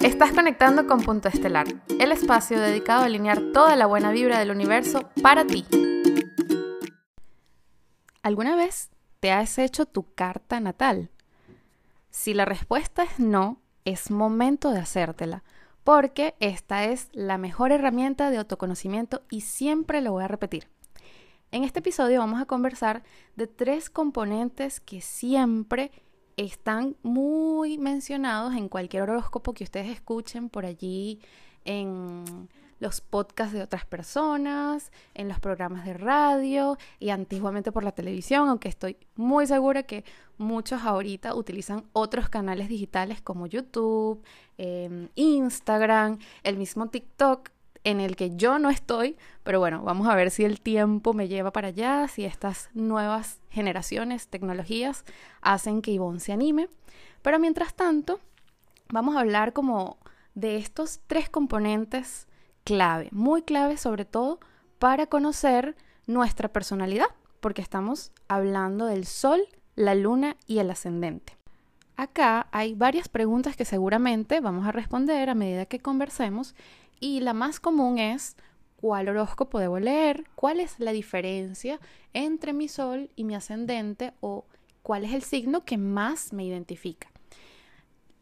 Estás conectando con Punto Estelar, el espacio dedicado a alinear toda la buena vibra del universo para ti. ¿Alguna vez te has hecho tu carta natal? Si la respuesta es no, es momento de hacértela, porque esta es la mejor herramienta de autoconocimiento y siempre lo voy a repetir. En este episodio vamos a conversar de tres componentes que siempre están muy mencionados en cualquier horóscopo que ustedes escuchen por allí en los podcasts de otras personas, en los programas de radio y antiguamente por la televisión, aunque estoy muy segura que muchos ahorita utilizan otros canales digitales como YouTube, em, Instagram, el mismo TikTok en el que yo no estoy, pero bueno, vamos a ver si el tiempo me lleva para allá, si estas nuevas generaciones, tecnologías, hacen que Ivonne se anime. Pero mientras tanto, vamos a hablar como de estos tres componentes clave, muy clave sobre todo para conocer nuestra personalidad, porque estamos hablando del sol, la luna y el ascendente. Acá hay varias preguntas que seguramente vamos a responder a medida que conversemos y la más común es cuál horóscopo debo leer, cuál es la diferencia entre mi sol y mi ascendente o cuál es el signo que más me identifica.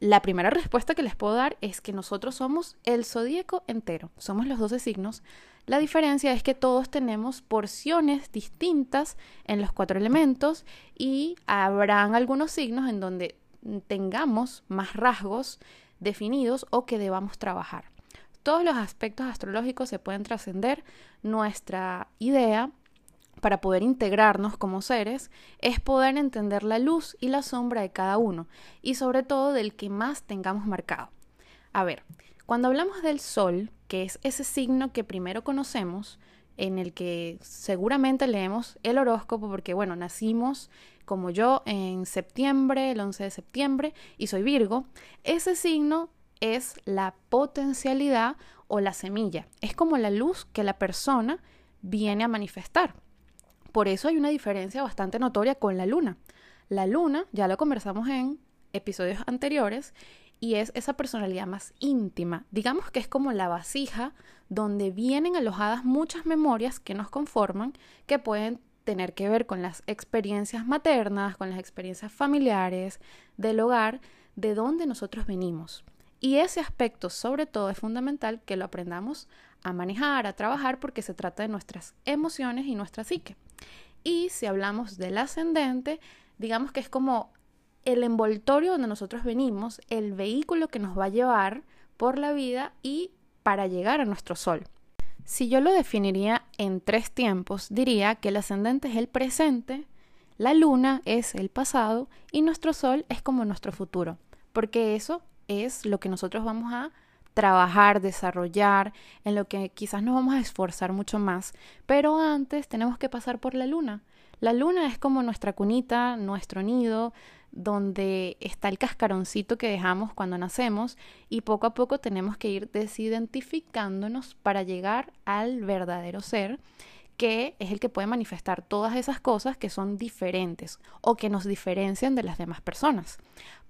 La primera respuesta que les puedo dar es que nosotros somos el zodíaco entero, somos los 12 signos. La diferencia es que todos tenemos porciones distintas en los cuatro elementos y habrán algunos signos en donde tengamos más rasgos definidos o que debamos trabajar todos los aspectos astrológicos se pueden trascender. Nuestra idea para poder integrarnos como seres es poder entender la luz y la sombra de cada uno y sobre todo del que más tengamos marcado. A ver, cuando hablamos del sol, que es ese signo que primero conocemos, en el que seguramente leemos el horóscopo porque bueno, nacimos como yo en septiembre, el 11 de septiembre, y soy Virgo, ese signo es la potencialidad o la semilla. Es como la luz que la persona viene a manifestar. Por eso hay una diferencia bastante notoria con la luna. La luna, ya lo conversamos en episodios anteriores, y es esa personalidad más íntima. Digamos que es como la vasija donde vienen alojadas muchas memorias que nos conforman, que pueden tener que ver con las experiencias maternas, con las experiencias familiares, del hogar, de donde nosotros venimos. Y ese aspecto sobre todo es fundamental que lo aprendamos a manejar, a trabajar, porque se trata de nuestras emociones y nuestra psique. Y si hablamos del ascendente, digamos que es como el envoltorio donde nosotros venimos, el vehículo que nos va a llevar por la vida y para llegar a nuestro sol. Si yo lo definiría en tres tiempos, diría que el ascendente es el presente, la luna es el pasado y nuestro sol es como nuestro futuro, porque eso es lo que nosotros vamos a trabajar, desarrollar, en lo que quizás nos vamos a esforzar mucho más, pero antes tenemos que pasar por la luna. La luna es como nuestra cunita, nuestro nido, donde está el cascaroncito que dejamos cuando nacemos y poco a poco tenemos que ir desidentificándonos para llegar al verdadero ser que es el que puede manifestar todas esas cosas que son diferentes o que nos diferencian de las demás personas.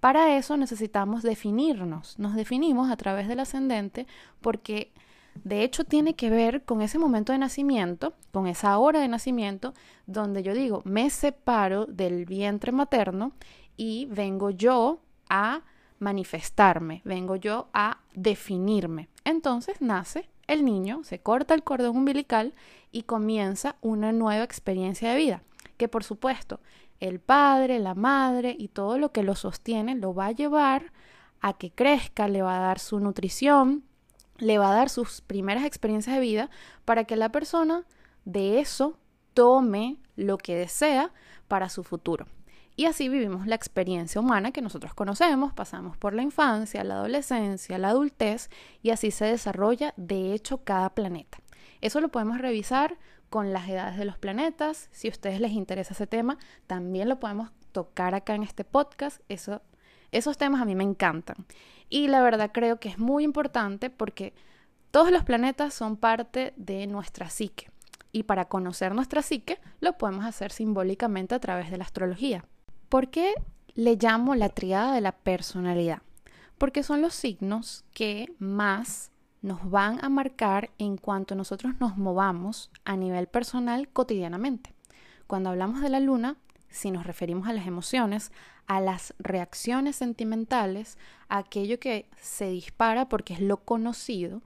Para eso necesitamos definirnos. Nos definimos a través del ascendente porque de hecho tiene que ver con ese momento de nacimiento, con esa hora de nacimiento, donde yo digo, me separo del vientre materno y vengo yo a manifestarme, vengo yo a definirme. Entonces nace el niño, se corta el cordón umbilical y comienza una nueva experiencia de vida, que por supuesto el padre, la madre y todo lo que lo sostiene lo va a llevar a que crezca, le va a dar su nutrición, le va a dar sus primeras experiencias de vida para que la persona de eso tome lo que desea para su futuro. Y así vivimos la experiencia humana que nosotros conocemos, pasamos por la infancia, la adolescencia, la adultez y así se desarrolla de hecho cada planeta. Eso lo podemos revisar con las edades de los planetas. Si a ustedes les interesa ese tema, también lo podemos tocar acá en este podcast. Eso, esos temas a mí me encantan. Y la verdad creo que es muy importante porque todos los planetas son parte de nuestra psique. Y para conocer nuestra psique lo podemos hacer simbólicamente a través de la astrología. ¿Por qué le llamo la triada de la personalidad? porque son los signos que más nos van a marcar en cuanto nosotros nos movamos a nivel personal cotidianamente. Cuando hablamos de la luna, si nos referimos a las emociones, a las reacciones sentimentales, a aquello que se dispara porque es lo conocido,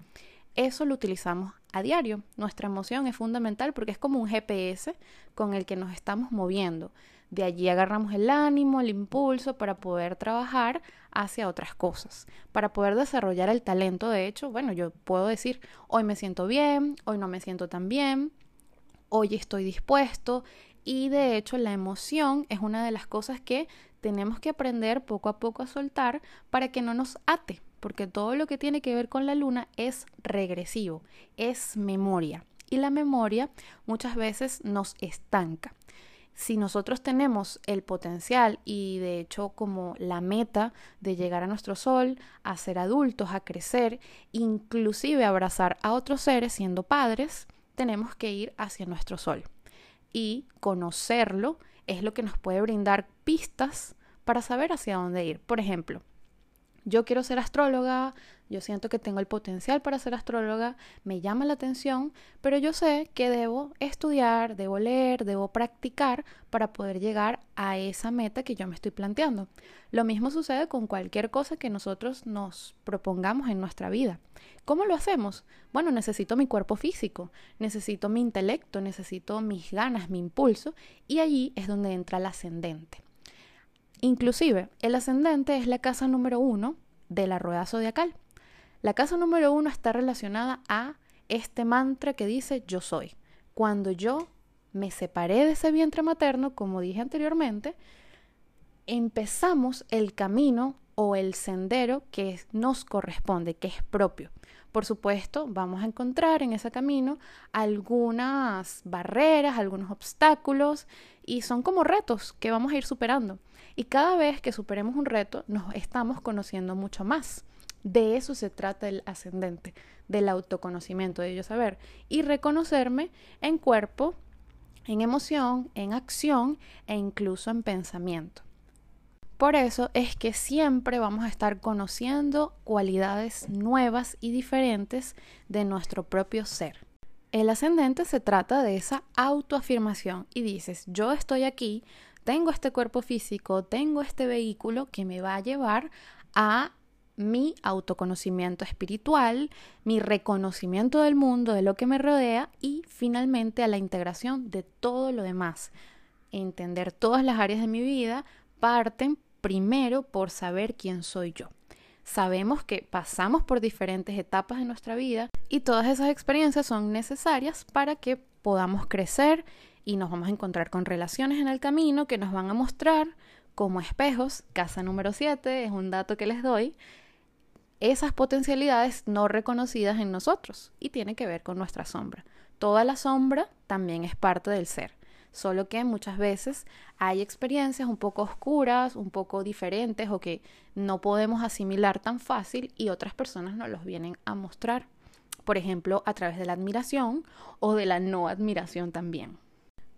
eso lo utilizamos a diario. Nuestra emoción es fundamental porque es como un GPS con el que nos estamos moviendo. De allí agarramos el ánimo, el impulso para poder trabajar hacia otras cosas, para poder desarrollar el talento. De hecho, bueno, yo puedo decir, hoy me siento bien, hoy no me siento tan bien, hoy estoy dispuesto. Y de hecho, la emoción es una de las cosas que tenemos que aprender poco a poco a soltar para que no nos ate, porque todo lo que tiene que ver con la luna es regresivo, es memoria. Y la memoria muchas veces nos estanca si nosotros tenemos el potencial y de hecho como la meta de llegar a nuestro sol, a ser adultos, a crecer, inclusive abrazar a otros seres siendo padres, tenemos que ir hacia nuestro sol. Y conocerlo es lo que nos puede brindar pistas para saber hacia dónde ir. Por ejemplo, yo quiero ser astróloga, yo siento que tengo el potencial para ser astróloga, me llama la atención, pero yo sé que debo estudiar, debo leer, debo practicar para poder llegar a esa meta que yo me estoy planteando. Lo mismo sucede con cualquier cosa que nosotros nos propongamos en nuestra vida. ¿Cómo lo hacemos? Bueno, necesito mi cuerpo físico, necesito mi intelecto, necesito mis ganas, mi impulso, y allí es donde entra el ascendente. Inclusive, el ascendente es la casa número uno de la rueda zodiacal. La casa número uno está relacionada a este mantra que dice yo soy. Cuando yo me separé de ese vientre materno, como dije anteriormente, empezamos el camino o el sendero que nos corresponde, que es propio. Por supuesto, vamos a encontrar en ese camino algunas barreras, algunos obstáculos y son como retos que vamos a ir superando. Y cada vez que superemos un reto, nos estamos conociendo mucho más. De eso se trata el ascendente, del autoconocimiento, de yo saber y reconocerme en cuerpo, en emoción, en acción e incluso en pensamiento. Por eso es que siempre vamos a estar conociendo cualidades nuevas y diferentes de nuestro propio ser. El ascendente se trata de esa autoafirmación y dices, yo estoy aquí, tengo este cuerpo físico, tengo este vehículo que me va a llevar a mi autoconocimiento espiritual, mi reconocimiento del mundo, de lo que me rodea y finalmente a la integración de todo lo demás. Entender todas las áreas de mi vida parten primero por saber quién soy yo. Sabemos que pasamos por diferentes etapas de nuestra vida y todas esas experiencias son necesarias para que podamos crecer y nos vamos a encontrar con relaciones en el camino que nos van a mostrar como espejos, casa número 7 es un dato que les doy, esas potencialidades no reconocidas en nosotros y tiene que ver con nuestra sombra. Toda la sombra también es parte del ser, solo que muchas veces hay experiencias un poco oscuras, un poco diferentes o que no podemos asimilar tan fácil y otras personas nos los vienen a mostrar, por ejemplo, a través de la admiración o de la no admiración también.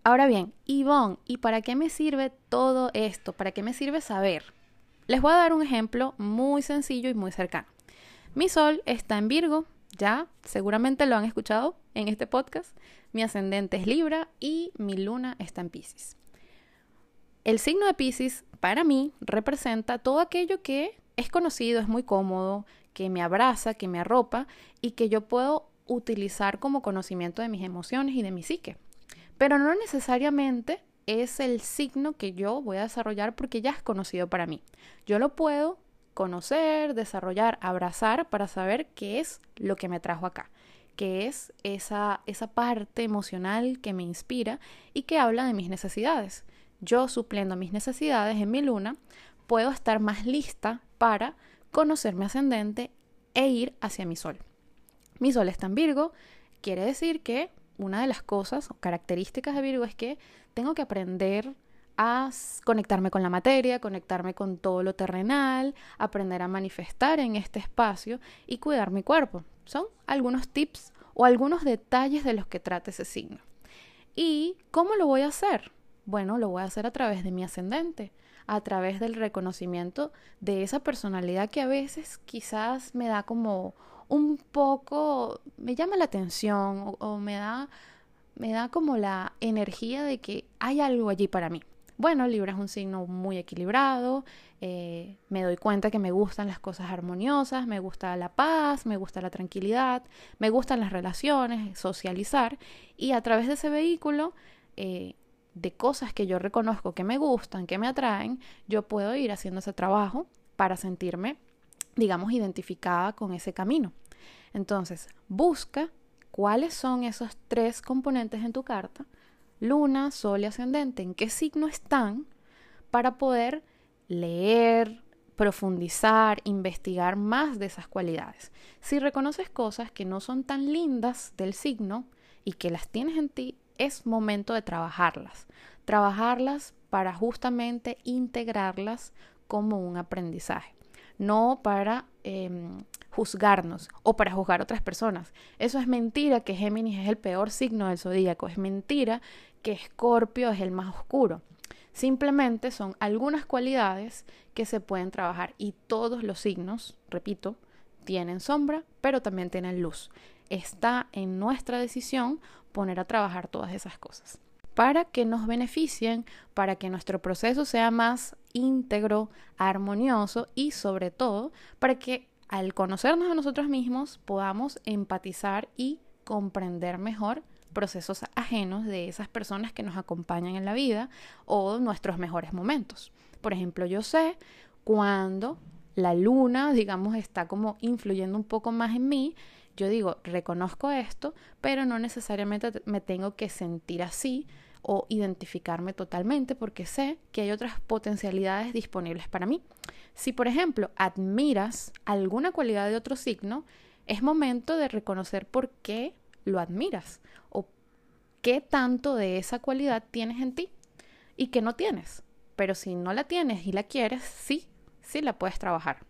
Ahora bien, Yvonne, ¿y para qué me sirve todo esto? ¿Para qué me sirve saber? Les voy a dar un ejemplo muy sencillo y muy cercano. Mi sol está en Virgo, ya seguramente lo han escuchado en este podcast. Mi ascendente es Libra y mi luna está en Pisces. El signo de Pisces para mí representa todo aquello que es conocido, es muy cómodo, que me abraza, que me arropa y que yo puedo utilizar como conocimiento de mis emociones y de mi psique. Pero no necesariamente es el signo que yo voy a desarrollar porque ya es conocido para mí. Yo lo puedo conocer, desarrollar, abrazar para saber qué es lo que me trajo acá, qué es esa, esa parte emocional que me inspira y que habla de mis necesidades. Yo supliendo mis necesidades en mi luna, puedo estar más lista para conocer mi ascendente e ir hacia mi sol. Mi sol está en Virgo, quiere decir que una de las cosas o características de Virgo es que tengo que aprender a conectarme con la materia, conectarme con todo lo terrenal, aprender a manifestar en este espacio y cuidar mi cuerpo. Son algunos tips o algunos detalles de los que trata ese signo. ¿Y cómo lo voy a hacer? Bueno, lo voy a hacer a través de mi ascendente, a través del reconocimiento de esa personalidad que a veces quizás me da como un poco, me llama la atención o, me da me da como la energía de que hay algo allí para mí. Bueno, Libra es un signo muy equilibrado, eh, me doy cuenta que me gustan las cosas armoniosas, me gusta la paz, me gusta la tranquilidad, me gustan las relaciones, socializar y a través de ese vehículo eh, de cosas que yo reconozco que me gustan, que me atraen, yo puedo ir haciendo ese trabajo para sentirme, digamos, identificada con ese camino. Entonces, busca cuáles son esos tres componentes en tu carta, luna, sol y ascendente, en qué signo están, para poder leer, profundizar, investigar más de esas cualidades. Si reconoces cosas que no son tan lindas del signo y que las tienes en ti, es momento de trabajarlas. Trabajarlas para justamente integrarlas como un aprendizaje, no para em, juzgarnos o para juzgar otras personas. Eso es mentira que Géminis es el peor signo del zodíaco, es mentira que Escorpio es el más oscuro. Simplemente son algunas cualidades que se pueden trabajar y todos los signos, repito, tienen sombra, pero también tienen luz. Está en nuestra decisión poner a trabajar todas esas cosas para que nos beneficien, para que nuestro proceso sea más íntegro, armonioso y sobre todo para que al conocernos a nosotros mismos podamos empatizar y comprender mejor procesos ajenos de esas personas que nos acompañan en la vida o nuestros mejores momentos. Por ejemplo, yo sé cuando la luna, digamos, está como influyendo un poco más en mí, yo digo, reconozco esto, pero no necesariamente me tengo que sentir así o identificarme totalmente porque sé que hay otras potencialidades disponibles para mí. Si, por ejemplo, admiras alguna cualidad de otro signo, es momento de reconocer por qué lo admiras o qué tanto de esa cualidad tienes en ti y qué no tienes. Pero si no la tienes y la quieres, sí, sí la puedes trabajar.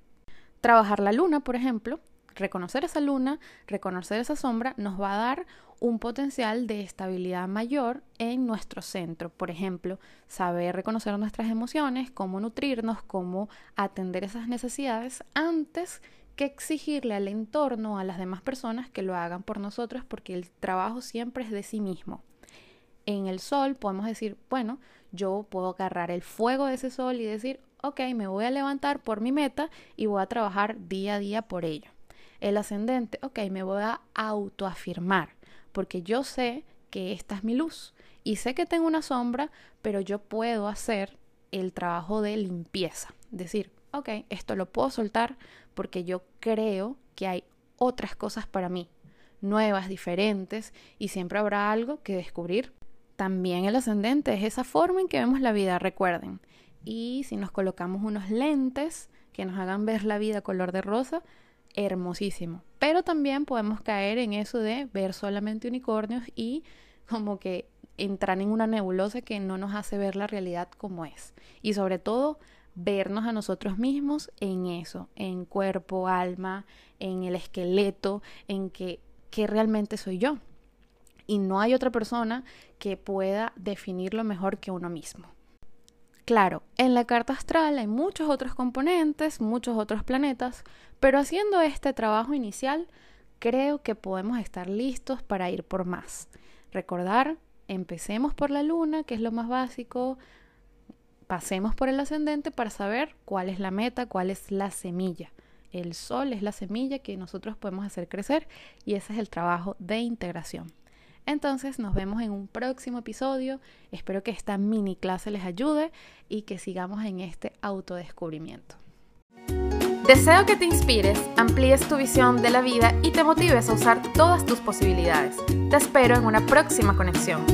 Trabajar la luna, por ejemplo, reconocer esa luna, reconocer esa sombra, nos va a dar un potencial de estabilidad mayor en nuestro centro. Por ejemplo, saber reconocer nuestras emociones, cómo nutrirnos, cómo atender esas necesidades antes que exigirle al entorno, a las demás personas que lo hagan por nosotros, porque el trabajo siempre es de sí mismo. En el sol podemos decir, bueno, yo puedo agarrar el fuego de ese sol y decir, ok, me voy a levantar por mi meta y voy a trabajar día a día por ello. El ascendente, ok, me voy a autoafirmar porque yo sé que esta es mi luz y sé que tengo una sombra, pero yo puedo hacer el trabajo de limpieza. Decir, ok, esto lo puedo soltar porque yo creo que hay otras cosas para mí, nuevas, diferentes, y siempre habrá algo que descubrir. También el ascendente es esa forma en que vemos la vida, recuerden. Y si nos colocamos unos lentes que nos hagan ver la vida color de rosa, hermosísimo. Pero también podemos caer en eso de ver solamente unicornios y como que entrar en una nebulosa que no nos hace ver la realidad como es. Y sobre todo, vernos a nosotros mismos en eso, en cuerpo, alma, en el esqueleto, en que, que realmente soy yo. Y no hay otra persona que pueda definirlo mejor que uno mismo. Claro, en la carta astral hay muchos otros componentes, muchos otros planetas, pero haciendo este trabajo inicial, creo que podemos estar listos para ir por más. Recordar, empecemos por la luna, que es lo más básico, pasemos por el ascendente para saber cuál es la meta, cuál es la semilla. El sol es la semilla que nosotros podemos hacer crecer y ese es el trabajo de integración. Entonces nos vemos en un próximo episodio. Espero que esta mini clase les ayude y que sigamos en este autodescubrimiento. Deseo que te inspires, amplíes tu visión de la vida y te motives a usar todas tus posibilidades. Te espero en una próxima conexión.